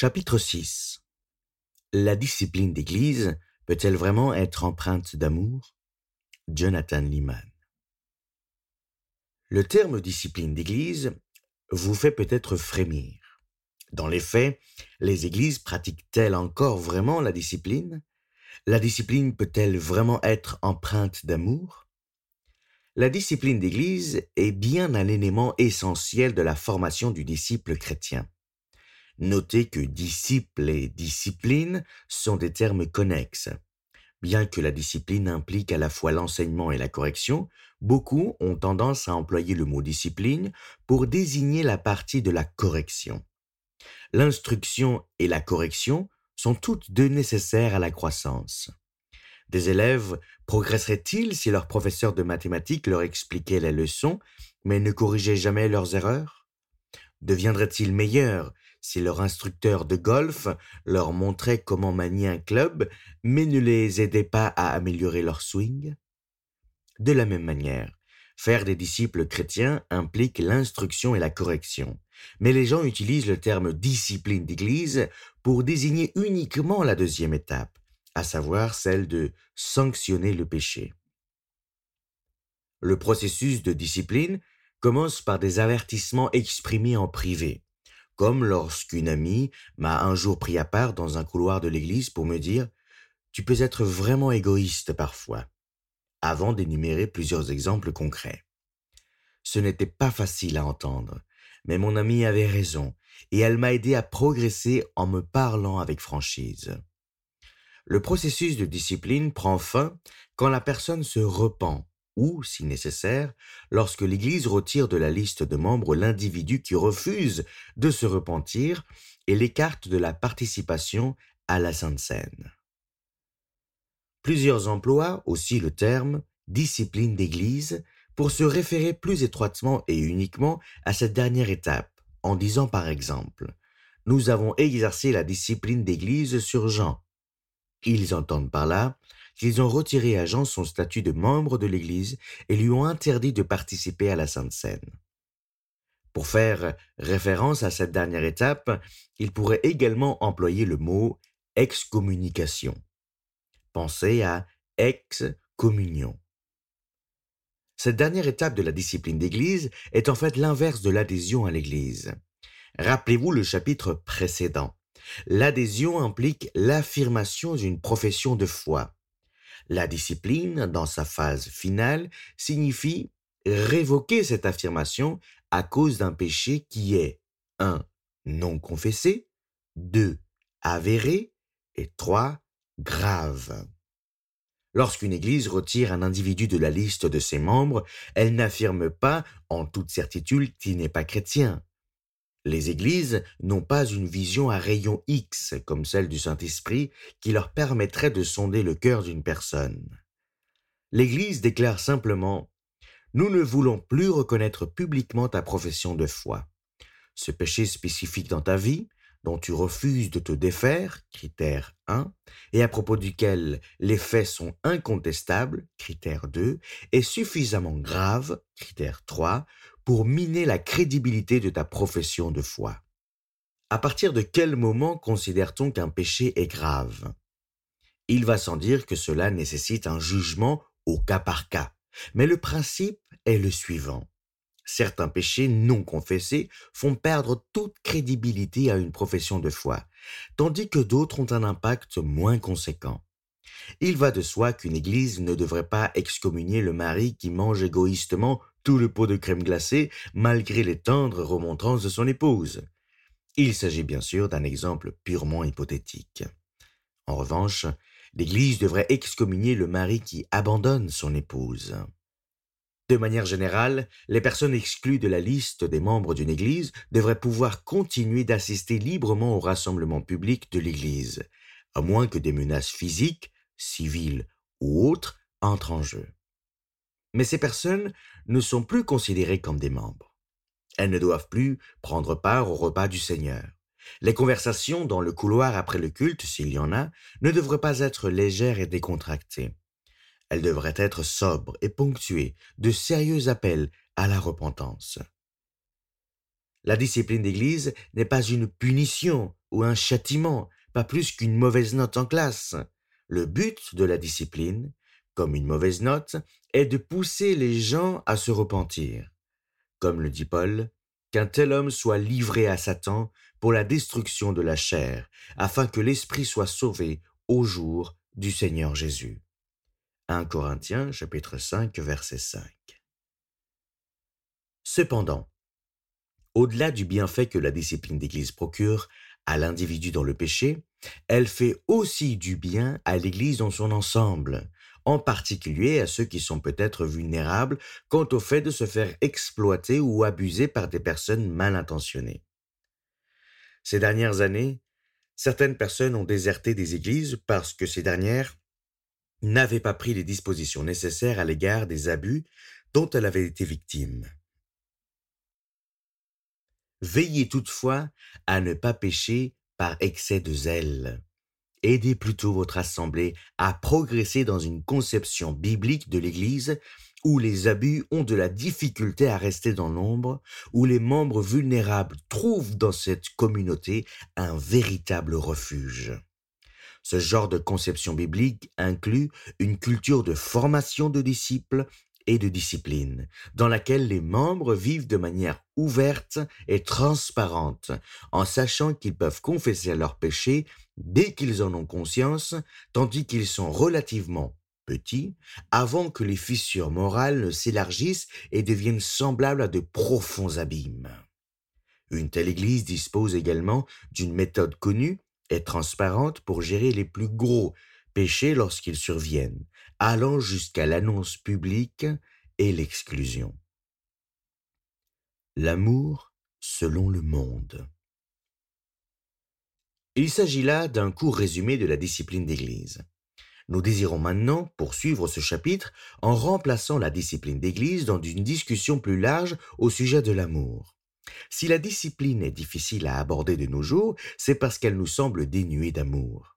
Chapitre 6 La discipline d'Église peut-elle vraiment être empreinte d'amour? Jonathan Lehman Le terme discipline d'Église vous fait peut-être frémir. Dans les faits, les Églises pratiquent-elles encore vraiment la discipline? La discipline peut-elle vraiment être empreinte d'amour? La discipline d'Église est bien un élément essentiel de la formation du disciple chrétien. Notez que disciple et discipline sont des termes connexes. Bien que la discipline implique à la fois l'enseignement et la correction, beaucoup ont tendance à employer le mot discipline pour désigner la partie de la correction. L'instruction et la correction sont toutes deux nécessaires à la croissance. Des élèves progresseraient-ils si leur professeur de mathématiques leur expliquait les leçons, mais ne corrigeait jamais leurs erreurs? Deviendraient-ils meilleurs si leur instructeur de golf leur montrait comment manier un club, mais ne les aidait pas à améliorer leur swing De la même manière, faire des disciples chrétiens implique l'instruction et la correction. Mais les gens utilisent le terme discipline d'église pour désigner uniquement la deuxième étape, à savoir celle de sanctionner le péché. Le processus de discipline commence par des avertissements exprimés en privé, comme lorsqu'une amie m'a un jour pris à part dans un couloir de l'église pour me dire Tu peux être vraiment égoïste parfois, avant d'énumérer plusieurs exemples concrets. Ce n'était pas facile à entendre, mais mon amie avait raison, et elle m'a aidé à progresser en me parlant avec franchise. Le processus de discipline prend fin quand la personne se repent ou, si nécessaire, lorsque l'Église retire de la liste de membres l'individu qui refuse de se repentir et l'écarte de la participation à la Sainte Seine. Plusieurs emploient aussi le terme discipline d'Église pour se référer plus étroitement et uniquement à cette dernière étape, en disant par exemple Nous avons exercé la discipline d'Église sur Jean, ils entendent par là qu'ils ont retiré à Jean son statut de membre de l'Église et lui ont interdit de participer à la Sainte Seine. Pour faire référence à cette dernière étape, il pourrait également employer le mot excommunication. Pensez à ex-communion. Cette dernière étape de la discipline d'Église est en fait l'inverse de l'adhésion à l'Église. Rappelez-vous le chapitre précédent. L'adhésion implique l'affirmation d'une profession de foi. La discipline, dans sa phase finale, signifie révoquer cette affirmation à cause d'un péché qui est 1. non confessé, 2. avéré et 3. grave. Lorsqu'une Église retire un individu de la liste de ses membres, elle n'affirme pas en toute certitude qu'il n'est pas chrétien. Les églises n'ont pas une vision à rayon X comme celle du Saint-Esprit qui leur permettrait de sonder le cœur d'une personne. L'Église déclare simplement Nous ne voulons plus reconnaître publiquement ta profession de foi. Ce péché spécifique dans ta vie, dont tu refuses de te défaire, critère 1, et à propos duquel les faits sont incontestables, critère 2, est suffisamment grave, critère 3, pour miner la crédibilité de ta profession de foi. À partir de quel moment considère-t-on qu'un péché est grave? Il va sans dire que cela nécessite un jugement au cas par cas, mais le principe est le suivant. Certains péchés non confessés font perdre toute crédibilité à une profession de foi, tandis que d'autres ont un impact moins conséquent. Il va de soi qu'une église ne devrait pas excommunier le mari qui mange égoïstement tout le pot de crème glacée malgré les tendres remontrances de son épouse. Il s'agit bien sûr d'un exemple purement hypothétique. En revanche, l'Église devrait excommunier le mari qui abandonne son épouse. De manière générale, les personnes exclues de la liste des membres d'une Église devraient pouvoir continuer d'assister librement au rassemblement public de l'Église, à moins que des menaces physiques, civiles ou autres entrent en jeu. Mais ces personnes ne sont plus considérées comme des membres. Elles ne doivent plus prendre part au repas du Seigneur. Les conversations dans le couloir après le culte, s'il y en a, ne devraient pas être légères et décontractées. Elles devraient être sobres et ponctuées de sérieux appels à la repentance. La discipline d'Église n'est pas une punition ou un châtiment, pas plus qu'une mauvaise note en classe. Le but de la discipline, comme une mauvaise note, est de pousser les gens à se repentir. Comme le dit Paul, qu'un tel homme soit livré à Satan pour la destruction de la chair, afin que l'esprit soit sauvé au jour du Seigneur Jésus. 1 Corinthiens chapitre 5 verset 5. Cependant, au-delà du bienfait que la discipline d'Église procure à l'individu dans le péché, elle fait aussi du bien à l'Église dans son ensemble, en particulier à ceux qui sont peut-être vulnérables quant au fait de se faire exploiter ou abuser par des personnes mal intentionnées. Ces dernières années, certaines personnes ont déserté des églises parce que ces dernières n'avaient pas pris les dispositions nécessaires à l'égard des abus dont elles avaient été victimes. Veillez toutefois à ne pas pécher par excès de zèle. Aidez plutôt votre assemblée à progresser dans une conception biblique de l'Église où les abus ont de la difficulté à rester dans l'ombre, où les membres vulnérables trouvent dans cette communauté un véritable refuge. Ce genre de conception biblique inclut une culture de formation de disciples et de discipline, dans laquelle les membres vivent de manière ouverte et transparente, en sachant qu'ils peuvent confesser leurs péchés dès qu'ils en ont conscience, tandis qu'ils sont relativement petits, avant que les fissures morales ne s'élargissent et deviennent semblables à de profonds abîmes. Une telle Église dispose également d'une méthode connue et transparente pour gérer les plus gros péchés lorsqu'ils surviennent, allant jusqu'à l'annonce publique et l'exclusion. L'amour selon le monde. Il s'agit là d'un court résumé de la discipline d'Église. Nous désirons maintenant poursuivre ce chapitre en remplaçant la discipline d'Église dans une discussion plus large au sujet de l'amour. Si la discipline est difficile à aborder de nos jours, c'est parce qu'elle nous semble dénuée d'amour.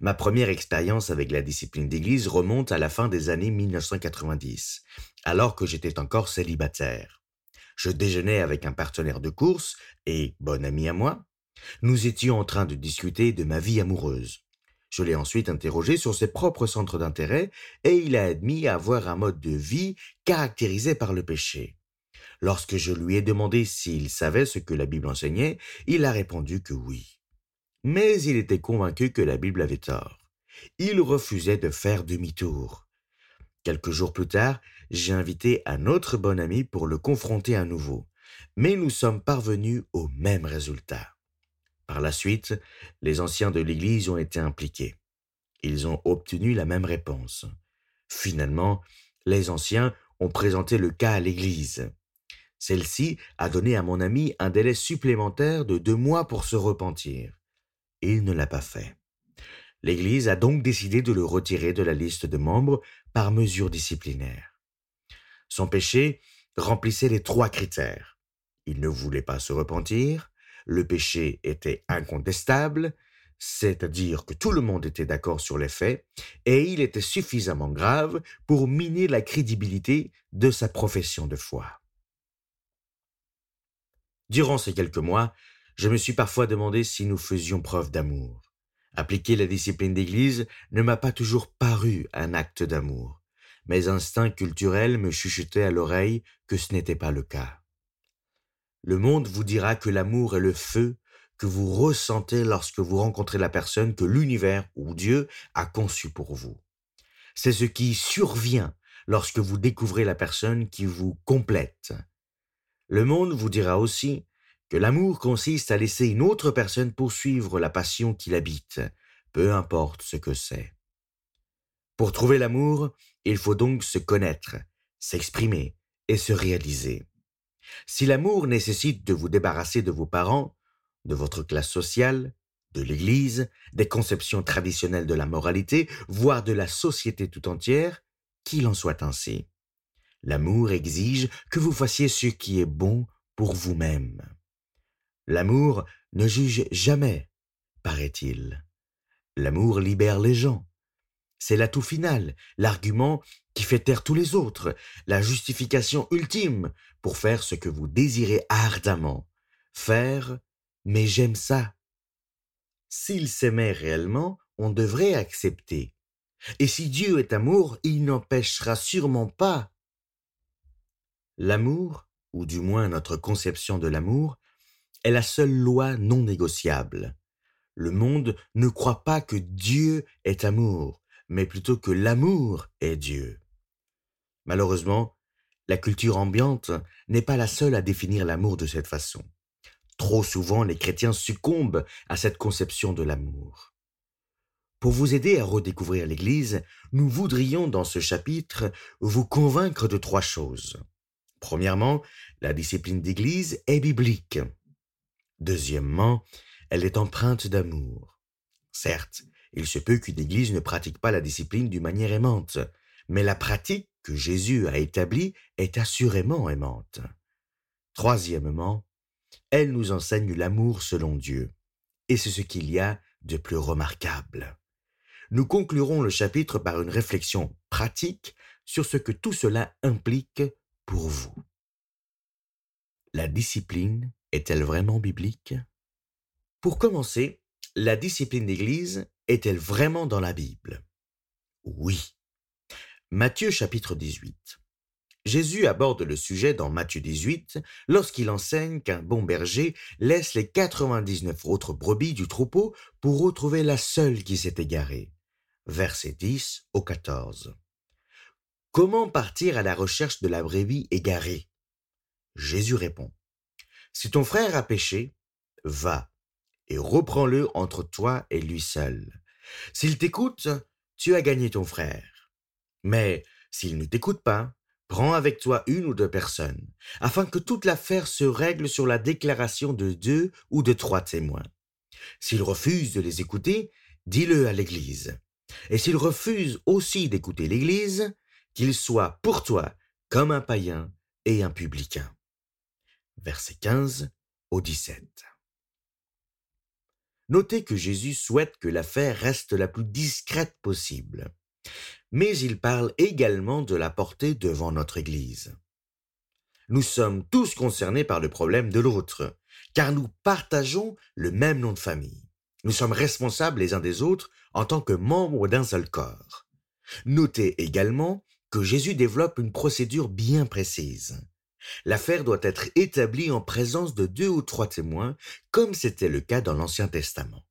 Ma première expérience avec la discipline d'église remonte à la fin des années 1990, alors que j'étais encore célibataire. Je déjeunais avec un partenaire de course et bon ami à moi. Nous étions en train de discuter de ma vie amoureuse. Je l'ai ensuite interrogé sur ses propres centres d'intérêt et il a admis avoir un mode de vie caractérisé par le péché. Lorsque je lui ai demandé s'il savait ce que la Bible enseignait, il a répondu que oui mais il était convaincu que la Bible avait tort. Il refusait de faire demi-tour. Quelques jours plus tard, j'ai invité un autre bon ami pour le confronter à nouveau, mais nous sommes parvenus au même résultat. Par la suite, les anciens de l'Église ont été impliqués. Ils ont obtenu la même réponse. Finalement, les anciens ont présenté le cas à l'Église. Celle-ci a donné à mon ami un délai supplémentaire de deux mois pour se repentir il ne l'a pas fait. L'Église a donc décidé de le retirer de la liste de membres par mesure disciplinaire. Son péché remplissait les trois critères. Il ne voulait pas se repentir, le péché était incontestable, c'est-à-dire que tout le monde était d'accord sur les faits, et il était suffisamment grave pour miner la crédibilité de sa profession de foi. Durant ces quelques mois, je me suis parfois demandé si nous faisions preuve d'amour. Appliquer la discipline d'Église ne m'a pas toujours paru un acte d'amour. Mes instincts culturels me chuchotaient à l'oreille que ce n'était pas le cas. Le monde vous dira que l'amour est le feu que vous ressentez lorsque vous rencontrez la personne que l'univers ou Dieu a conçue pour vous. C'est ce qui survient lorsque vous découvrez la personne qui vous complète. Le monde vous dira aussi que l'amour consiste à laisser une autre personne poursuivre la passion qui l'habite, peu importe ce que c'est. Pour trouver l'amour, il faut donc se connaître, s'exprimer et se réaliser. Si l'amour nécessite de vous débarrasser de vos parents, de votre classe sociale, de l'Église, des conceptions traditionnelles de la moralité, voire de la société tout entière, qu'il en soit ainsi. L'amour exige que vous fassiez ce qui est bon pour vous-même. L'amour ne juge jamais, paraît-il. L'amour libère les gens. C'est l'atout final, l'argument qui fait taire tous les autres, la justification ultime pour faire ce que vous désirez ardemment, faire, mais j'aime ça. S'il s'aimait réellement, on devrait accepter. Et si Dieu est amour, il n'empêchera sûrement pas. L'amour, ou du moins notre conception de l'amour, est la seule loi non négociable. Le monde ne croit pas que Dieu est amour, mais plutôt que l'amour est Dieu. Malheureusement, la culture ambiante n'est pas la seule à définir l'amour de cette façon. Trop souvent, les chrétiens succombent à cette conception de l'amour. Pour vous aider à redécouvrir l'Église, nous voudrions dans ce chapitre vous convaincre de trois choses. Premièrement, la discipline d'Église est biblique. Deuxièmement, elle est empreinte d'amour. Certes, il se peut qu'une Église ne pratique pas la discipline d'une manière aimante, mais la pratique que Jésus a établie est assurément aimante. Troisièmement, elle nous enseigne l'amour selon Dieu, et c'est ce qu'il y a de plus remarquable. Nous conclurons le chapitre par une réflexion pratique sur ce que tout cela implique pour vous. La discipline est-elle vraiment biblique? Pour commencer, la discipline d'Église est-elle vraiment dans la Bible? Oui. Matthieu chapitre 18. Jésus aborde le sujet dans Matthieu 18 lorsqu'il enseigne qu'un bon berger laisse les 99 autres brebis du troupeau pour retrouver la seule qui s'est égarée. Verset 10 au 14. Comment partir à la recherche de la brebis égarée? Jésus répond. Si ton frère a péché, va et reprends-le entre toi et lui seul. S'il t'écoute, tu as gagné ton frère. Mais s'il ne t'écoute pas, Prends avec toi une ou deux personnes, afin que toute l'affaire se règle sur la déclaration de deux ou de trois témoins. S'il refuse de les écouter, dis-le à l'Église. Et s'il refuse aussi d'écouter l'Église, qu'il soit pour toi comme un païen et un publicain. Verset 15 au 17. Notez que Jésus souhaite que l'affaire reste la plus discrète possible mais il parle également de la porter devant notre Église. Nous sommes tous concernés par le problème de l'autre, car nous partageons le même nom de famille. Nous sommes responsables les uns des autres en tant que membres d'un seul corps. Notez également que Jésus développe une procédure bien précise. L'affaire doit être établie en présence de deux ou trois témoins, comme c'était le cas dans l'Ancien Testament.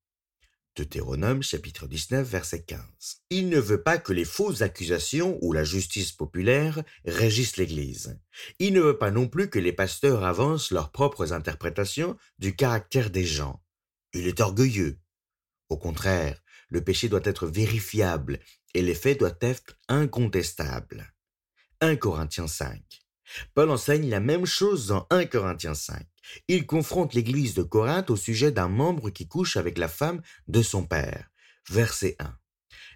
Deutéronome chapitre 19 verset 15. Il ne veut pas que les fausses accusations ou la justice populaire régissent l'Église. Il ne veut pas non plus que les pasteurs avancent leurs propres interprétations du caractère des gens. Il est orgueilleux. Au contraire, le péché doit être vérifiable et les faits doivent être incontestables. 1 Corinthiens 5. Paul enseigne la même chose dans 1 Corinthiens 5. Il confronte l'église de Corinthe au sujet d'un membre qui couche avec la femme de son père. Verset 1.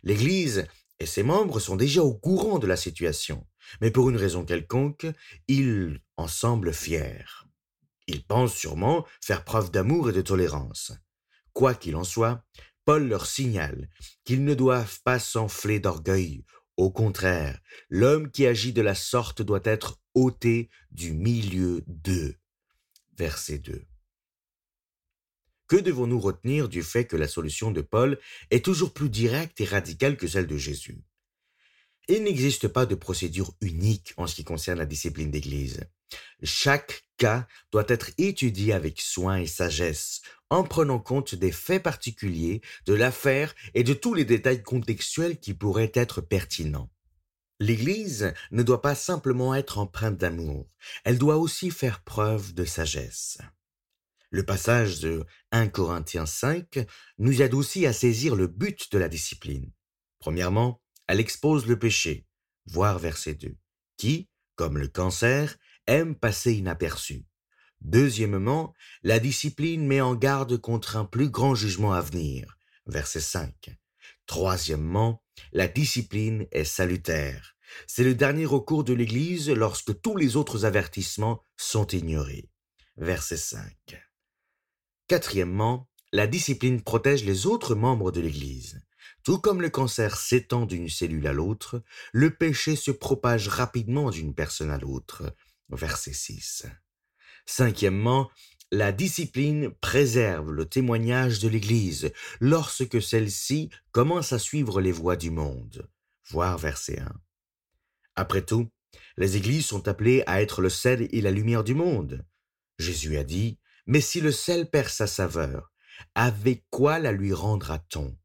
L'église et ses membres sont déjà au courant de la situation, mais pour une raison quelconque, ils en semblent fiers. Ils pensent sûrement faire preuve d'amour et de tolérance. Quoi qu'il en soit, Paul leur signale qu'ils ne doivent pas s'enfler d'orgueil. Au contraire, l'homme qui agit de la sorte doit être ôté du milieu d'eux verset 2. Que devons-nous retenir du fait que la solution de Paul est toujours plus directe et radicale que celle de Jésus? Il n'existe pas de procédure unique en ce qui concerne la discipline d'Église. Chaque cas doit être étudié avec soin et sagesse, en prenant compte des faits particuliers, de l'affaire et de tous les détails contextuels qui pourraient être pertinents. L'Église ne doit pas simplement être empreinte d'amour, elle doit aussi faire preuve de sagesse. Le passage de 1 Corinthiens 5 nous aide aussi à saisir le but de la discipline. Premièrement, elle expose le péché, voir verset 2, qui, comme le cancer, aime passer inaperçu. Deuxièmement, la discipline met en garde contre un plus grand jugement à venir, verset 5. Troisièmement, la discipline est salutaire. C'est le dernier recours de l'Église lorsque tous les autres avertissements sont ignorés. Verset 5. Quatrièmement, la discipline protège les autres membres de l'Église. Tout comme le cancer s'étend d'une cellule à l'autre, le péché se propage rapidement d'une personne à l'autre. Verset 6. Cinquièmement, la discipline préserve le témoignage de l'Église lorsque celle-ci commence à suivre les voies du monde. Voir verset 1. Après tout, les Églises sont appelées à être le sel et la lumière du monde. Jésus a dit, Mais si le sel perd sa saveur, avec quoi la lui rendra-t-on?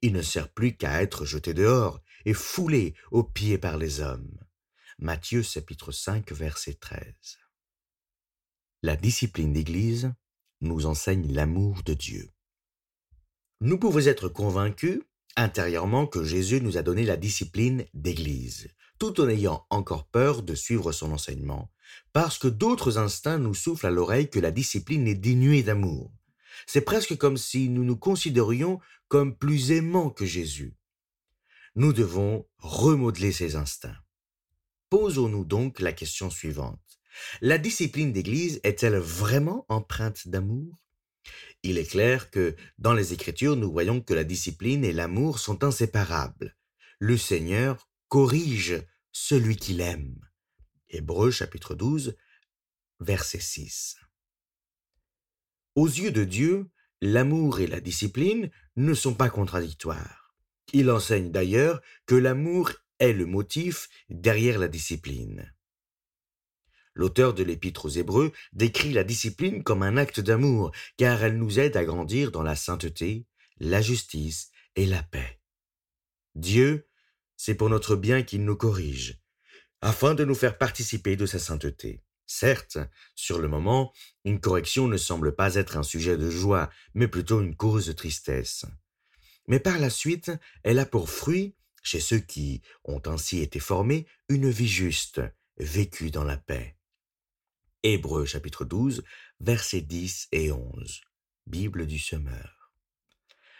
Il ne sert plus qu'à être jeté dehors et foulé aux pieds par les hommes. Matthieu chapitre 5 verset 13. La discipline d'Église nous enseigne l'amour de Dieu. Nous pouvons être convaincus intérieurement que Jésus nous a donné la discipline d'Église, tout en ayant encore peur de suivre son enseignement, parce que d'autres instincts nous soufflent à l'oreille que la discipline est dénuée d'amour. C'est presque comme si nous nous considérions comme plus aimants que Jésus. Nous devons remodeler ces instincts. Posons-nous donc la question suivante. La discipline d'Église est-elle vraiment empreinte d'amour? Il est clair que dans les Écritures, nous voyons que la discipline et l'amour sont inséparables. Le Seigneur corrige celui qu'il aime. Hébreux chapitre 12, verset 6. Aux yeux de Dieu, l'amour et la discipline ne sont pas contradictoires. Il enseigne d'ailleurs que l'amour est le motif derrière la discipline. L'auteur de l'Épître aux Hébreux décrit la discipline comme un acte d'amour, car elle nous aide à grandir dans la sainteté, la justice et la paix. Dieu, c'est pour notre bien qu'il nous corrige, afin de nous faire participer de sa sainteté. Certes, sur le moment, une correction ne semble pas être un sujet de joie, mais plutôt une cause de tristesse. Mais par la suite, elle a pour fruit, chez ceux qui ont ainsi été formés, une vie juste, vécue dans la paix. Hébreux chapitre 12, versets 10 et 11. Bible du semeur.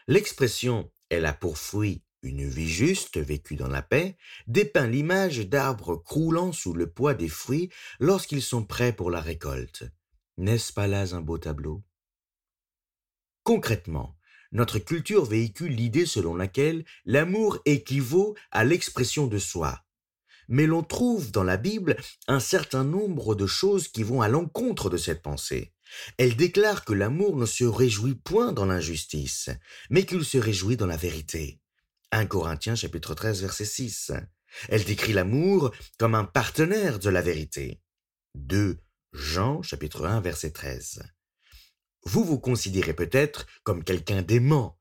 L'expression elle a pour fruit une vie juste vécue dans la paix dépeint l'image d'arbres croulant sous le poids des fruits lorsqu'ils sont prêts pour la récolte. N'est-ce pas là un beau tableau? Concrètement, notre culture véhicule l'idée selon laquelle l'amour équivaut à l'expression de soi, mais l'on trouve dans la Bible un certain nombre de choses qui vont à l'encontre de cette pensée. Elle déclare que l'amour ne se réjouit point dans l'injustice, mais qu'il se réjouit dans la vérité. 1 Corinthiens chapitre 13 verset 6. Elle décrit l'amour comme un partenaire de la vérité. 2 Jean chapitre 1 verset 13. Vous vous considérez peut-être comme quelqu'un d'aimant,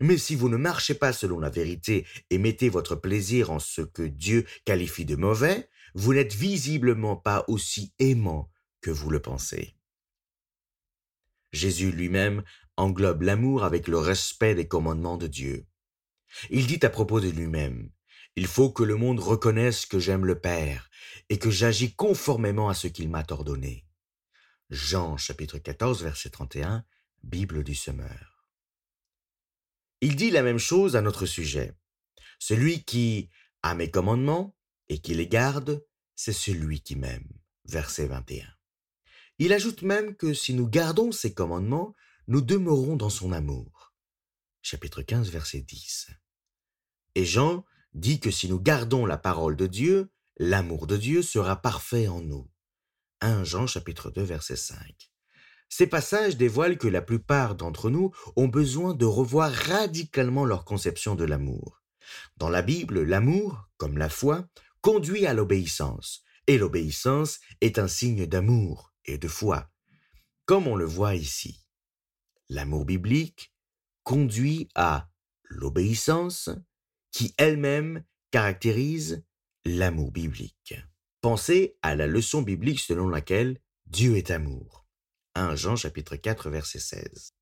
mais si vous ne marchez pas selon la vérité et mettez votre plaisir en ce que Dieu qualifie de mauvais, vous n'êtes visiblement pas aussi aimant que vous le pensez. Jésus lui-même englobe l'amour avec le respect des commandements de Dieu. Il dit à propos de lui-même, Il faut que le monde reconnaisse que j'aime le Père et que j'agis conformément à ce qu'il m'a ordonné. Jean chapitre 14 verset 31, Bible du Semeur. Il dit la même chose à notre sujet. Celui qui a mes commandements et qui les garde, c'est celui qui m'aime. Verset 21. Il ajoute même que si nous gardons ses commandements, nous demeurons dans son amour. Chapitre 15, verset 10. Et Jean dit que si nous gardons la parole de Dieu, l'amour de Dieu sera parfait en nous. 1 Jean chapitre 2 verset 5. Ces passages dévoilent que la plupart d'entre nous ont besoin de revoir radicalement leur conception de l'amour. Dans la Bible, l'amour, comme la foi, conduit à l'obéissance, et l'obéissance est un signe d'amour et de foi, comme on le voit ici. L'amour biblique conduit à l'obéissance qui elle-même caractérise l'amour biblique. Pensez à la leçon biblique selon laquelle Dieu est amour. 1 Jean chapitre 4 verset 16.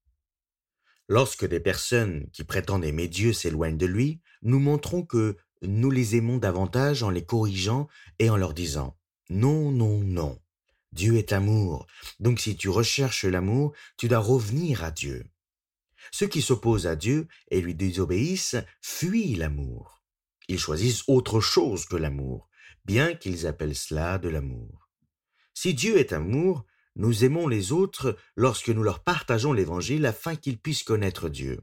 Lorsque des personnes qui prétendent aimer Dieu s'éloignent de lui, nous montrons que nous les aimons davantage en les corrigeant et en leur disant Non, non, non. Dieu est amour. Donc si tu recherches l'amour, tu dois revenir à Dieu. Ceux qui s'opposent à Dieu et lui désobéissent fuient l'amour. Ils choisissent autre chose que l'amour, bien qu'ils appellent cela de l'amour. Si Dieu est amour, nous aimons les autres lorsque nous leur partageons l'Évangile afin qu'ils puissent connaître Dieu.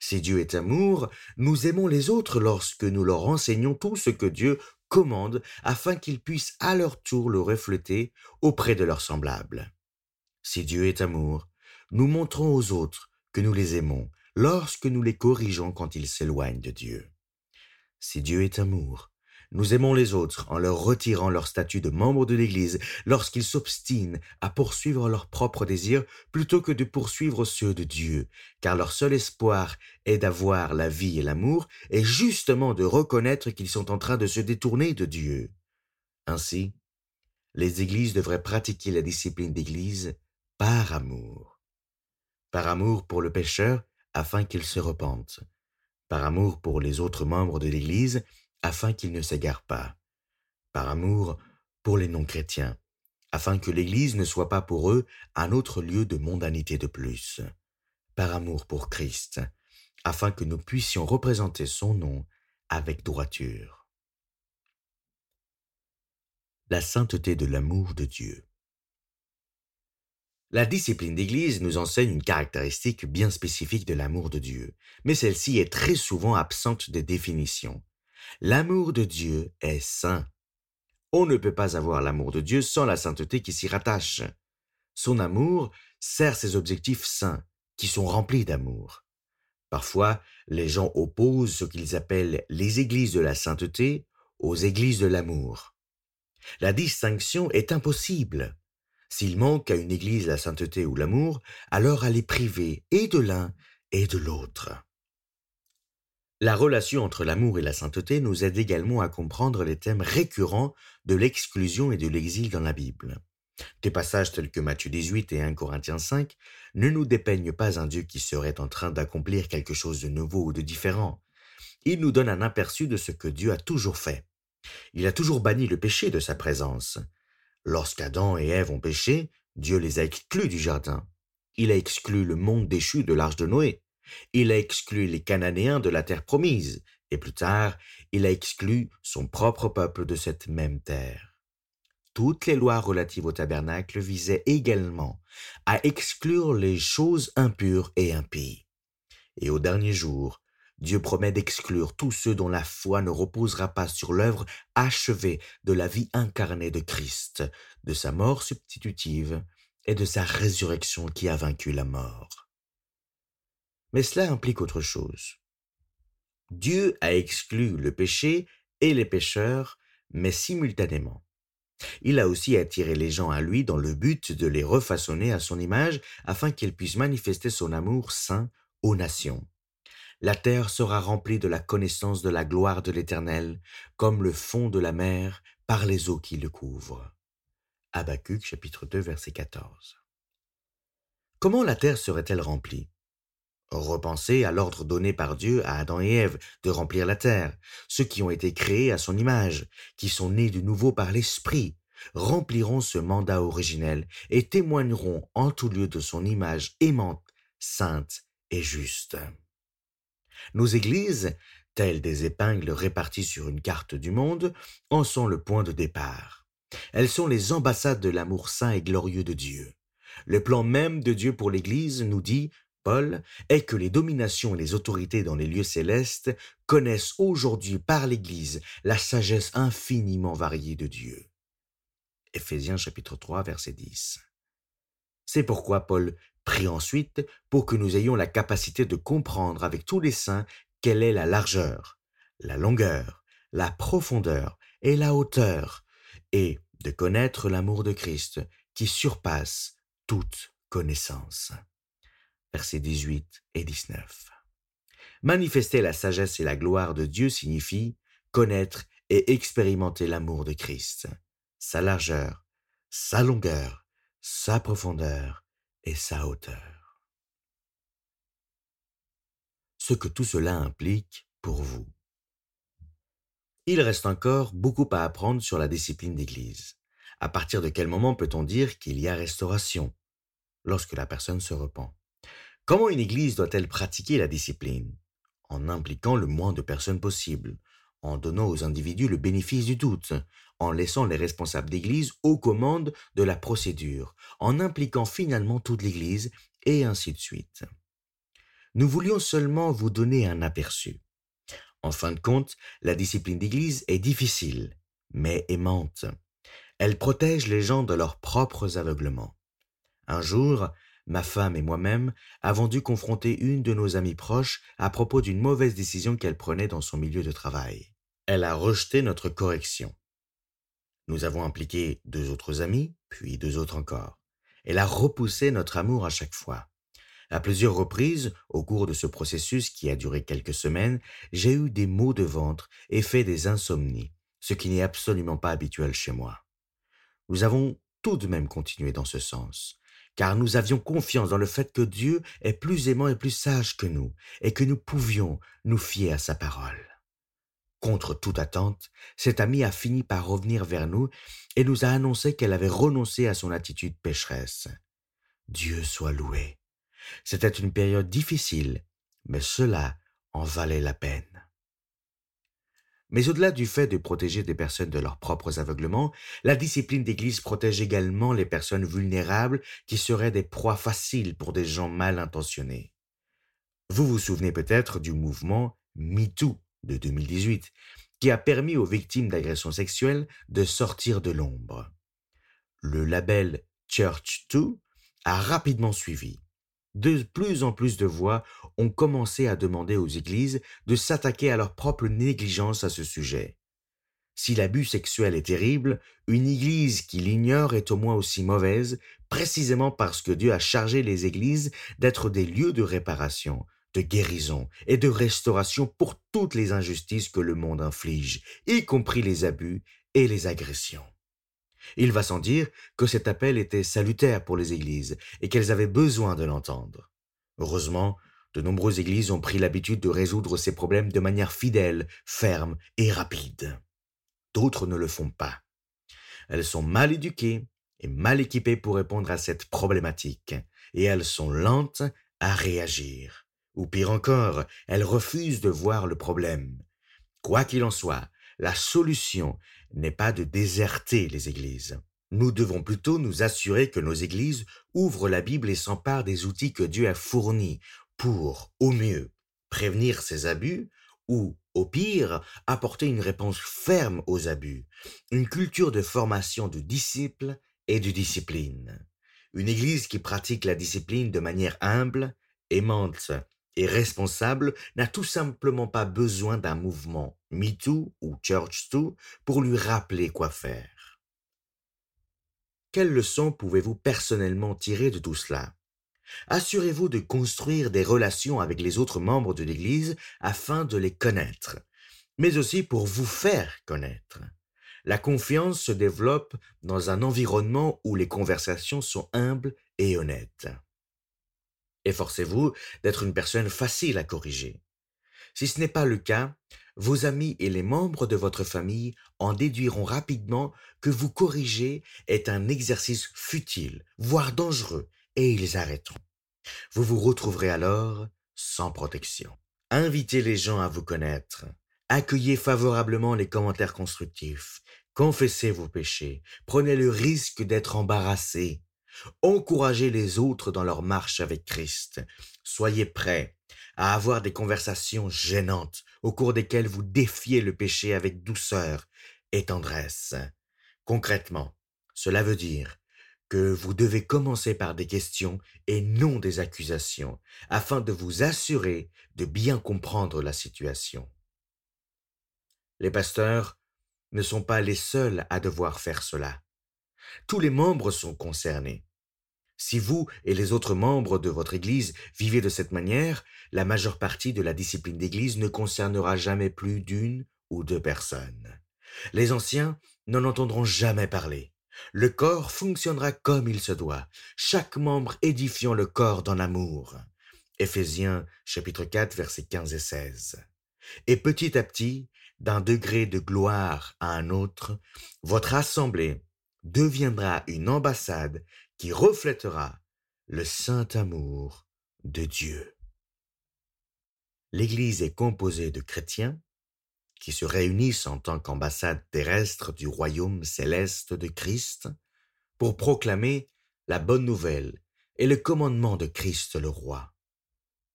Si Dieu est amour, nous aimons les autres lorsque nous leur enseignons tout ce que Dieu commande afin qu'ils puissent à leur tour le refléter auprès de leurs semblables. Si Dieu est amour, nous montrons aux autres que nous les aimons lorsque nous les corrigeons quand ils s'éloignent de Dieu. Si Dieu est amour, nous aimons les autres en leur retirant leur statut de membre de l'Église lorsqu'ils s'obstinent à poursuivre leurs propres désirs plutôt que de poursuivre ceux de Dieu, car leur seul espoir est d'avoir la vie et l'amour et justement de reconnaître qu'ils sont en train de se détourner de Dieu. Ainsi, les Églises devraient pratiquer la discipline d'Église par amour. Par amour pour le pécheur afin qu'il se repente. Par amour pour les autres membres de l'Église afin qu'ils ne s'égarent pas, par amour pour les non-chrétiens, afin que l'Église ne soit pas pour eux un autre lieu de mondanité de plus, par amour pour Christ, afin que nous puissions représenter son nom avec droiture. La sainteté de l'amour de Dieu. La discipline d'Église nous enseigne une caractéristique bien spécifique de l'amour de Dieu, mais celle-ci est très souvent absente des définitions. L'amour de Dieu est saint. On ne peut pas avoir l'amour de Dieu sans la sainteté qui s'y rattache. Son amour sert ses objectifs saints, qui sont remplis d'amour. Parfois, les gens opposent ce qu'ils appellent les églises de la sainteté aux églises de l'amour. La distinction est impossible. S'il manque à une église la sainteté ou l'amour, alors elle est privée et de l'un et de l'autre. La relation entre l'amour et la sainteté nous aide également à comprendre les thèmes récurrents de l'exclusion et de l'exil dans la Bible. Des passages tels que Matthieu 18 et 1 Corinthiens 5 ne nous dépeignent pas un Dieu qui serait en train d'accomplir quelque chose de nouveau ou de différent. Il nous donne un aperçu de ce que Dieu a toujours fait. Il a toujours banni le péché de sa présence. Lorsqu'Adam et Ève ont péché, Dieu les a exclus du jardin. Il a exclu le monde déchu de l'arche de Noé. Il a exclu les Cananéens de la terre promise, et plus tard, il a exclu son propre peuple de cette même terre. Toutes les lois relatives au tabernacle visaient également à exclure les choses impures et impies. Et au dernier jour, Dieu promet d'exclure tous ceux dont la foi ne reposera pas sur l'œuvre achevée de la vie incarnée de Christ, de sa mort substitutive et de sa résurrection qui a vaincu la mort. Mais cela implique autre chose. Dieu a exclu le péché et les pécheurs, mais simultanément. Il a aussi attiré les gens à lui dans le but de les refaçonner à son image afin qu'ils puissent manifester son amour saint aux nations. La terre sera remplie de la connaissance de la gloire de l'Éternel, comme le fond de la mer par les eaux qui le couvrent. Habacuc chapitre 2 verset 14. Comment la terre serait-elle remplie? Repensez à l'ordre donné par Dieu à Adam et Ève de remplir la terre, ceux qui ont été créés à son image, qui sont nés de nouveau par l'Esprit, rempliront ce mandat originel et témoigneront en tout lieu de son image aimante, sainte et juste. Nos églises, telles des épingles réparties sur une carte du monde, en sont le point de départ. Elles sont les ambassades de l'amour saint et glorieux de Dieu. Le plan même de Dieu pour l'Église nous dit Paul, est que les dominations et les autorités dans les lieux célestes connaissent aujourd'hui par l'Église la sagesse infiniment variée de Dieu. Chapitre 3 verset 10. C'est pourquoi Paul prie ensuite pour que nous ayons la capacité de comprendre avec tous les saints quelle est la largeur, la longueur, la profondeur et la hauteur, et de connaître l'amour de Christ qui surpasse toute connaissance versets 18 et 19. Manifester la sagesse et la gloire de Dieu signifie connaître et expérimenter l'amour de Christ, sa largeur, sa longueur, sa profondeur et sa hauteur. Ce que tout cela implique pour vous. Il reste encore beaucoup à apprendre sur la discipline d'Église. À partir de quel moment peut-on dire qu'il y a restauration Lorsque la personne se repent? Comment une Église doit-elle pratiquer la discipline? En impliquant le moins de personnes possible, en donnant aux individus le bénéfice du doute, en laissant les responsables d'Église aux commandes de la procédure, en impliquant finalement toute l'Église, et ainsi de suite. Nous voulions seulement vous donner un aperçu. En fin de compte, la discipline d'Église est difficile, mais aimante. Elle protège les gens de leurs propres aveuglements. Un jour, ma femme et moi-même avons dû confronter une de nos amies proches à propos d'une mauvaise décision qu'elle prenait dans son milieu de travail. Elle a rejeté notre correction. Nous avons impliqué deux autres amis, puis deux autres encore. Elle a repoussé notre amour à chaque fois. À plusieurs reprises, au cours de ce processus qui a duré quelques semaines, j'ai eu des maux de ventre et fait des insomnies, ce qui n'est absolument pas habituel chez moi. Nous avons tout de même continué dans ce sens, car nous avions confiance dans le fait que Dieu est plus aimant et plus sage que nous, et que nous pouvions nous fier à sa parole. Contre toute attente, cette amie a fini par revenir vers nous et nous a annoncé qu'elle avait renoncé à son attitude pécheresse. Dieu soit loué. C'était une période difficile, mais cela en valait la peine. Mais au-delà du fait de protéger des personnes de leurs propres aveuglements, la discipline d'Église protège également les personnes vulnérables qui seraient des proies faciles pour des gens mal intentionnés. Vous vous souvenez peut-être du mouvement MeToo de 2018, qui a permis aux victimes d'agressions sexuelles de sortir de l'ombre. Le label Church 2 a rapidement suivi de plus en plus de voix ont commencé à demander aux églises de s'attaquer à leur propre négligence à ce sujet. Si l'abus sexuel est terrible, une église qui l'ignore est au moins aussi mauvaise, précisément parce que Dieu a chargé les églises d'être des lieux de réparation, de guérison et de restauration pour toutes les injustices que le monde inflige, y compris les abus et les agressions. Il va sans dire que cet appel était salutaire pour les églises et qu'elles avaient besoin de l'entendre. Heureusement, de nombreuses églises ont pris l'habitude de résoudre ces problèmes de manière fidèle, ferme et rapide. D'autres ne le font pas. Elles sont mal éduquées et mal équipées pour répondre à cette problématique, et elles sont lentes à réagir. Ou pire encore, elles refusent de voir le problème. Quoi qu'il en soit, la solution n'est pas de déserter les églises. Nous devons plutôt nous assurer que nos églises ouvrent la Bible et s'emparent des outils que Dieu a fournis pour, au mieux, prévenir ces abus ou, au pire, apporter une réponse ferme aux abus, une culture de formation du disciple et du discipline. Une église qui pratique la discipline de manière humble, aimante et responsable n'a tout simplement pas besoin d'un mouvement MeToo ou ChurchToo pour lui rappeler quoi faire. Quelle leçon pouvez-vous personnellement tirer de tout cela? Assurez-vous de construire des relations avec les autres membres de l'Église afin de les connaître, mais aussi pour vous faire connaître. La confiance se développe dans un environnement où les conversations sont humbles et honnêtes. Efforcez-vous d'être une personne facile à corriger. Si ce n'est pas le cas, vos amis et les membres de votre famille en déduiront rapidement que vous corriger est un exercice futile, voire dangereux, et ils arrêteront. Vous vous retrouverez alors sans protection. Invitez les gens à vous connaître. Accueillez favorablement les commentaires constructifs. Confessez vos péchés. Prenez le risque d'être embarrassé. Encouragez les autres dans leur marche avec Christ. Soyez prêts à avoir des conversations gênantes au cours desquelles vous défiez le péché avec douceur et tendresse. Concrètement, cela veut dire que vous devez commencer par des questions et non des accusations, afin de vous assurer de bien comprendre la situation. Les pasteurs ne sont pas les seuls à devoir faire cela. Tous les membres sont concernés. Si vous et les autres membres de votre Église vivez de cette manière, la majeure partie de la discipline d'Église ne concernera jamais plus d'une ou deux personnes. Les anciens n'en entendront jamais parler. Le corps fonctionnera comme il se doit, chaque membre édifiant le corps dans l'amour. Éphésiens chapitre 4 versets 15 et 16. Et petit à petit, d'un degré de gloire à un autre, votre assemblée deviendra une ambassade qui reflètera le saint amour de Dieu. L'Église est composée de chrétiens qui se réunissent en tant qu'ambassade terrestre du royaume céleste de Christ pour proclamer la bonne nouvelle et le commandement de Christ le roi,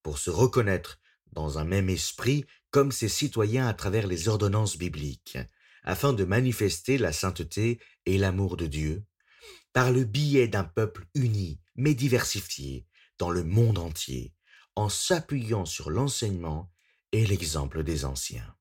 pour se reconnaître dans un même esprit comme ses citoyens à travers les ordonnances bibliques, afin de manifester la sainteté et l'amour de Dieu, par le biais d'un peuple uni, mais diversifiée dans le monde entier, en s'appuyant sur l'enseignement et l'exemple des anciens.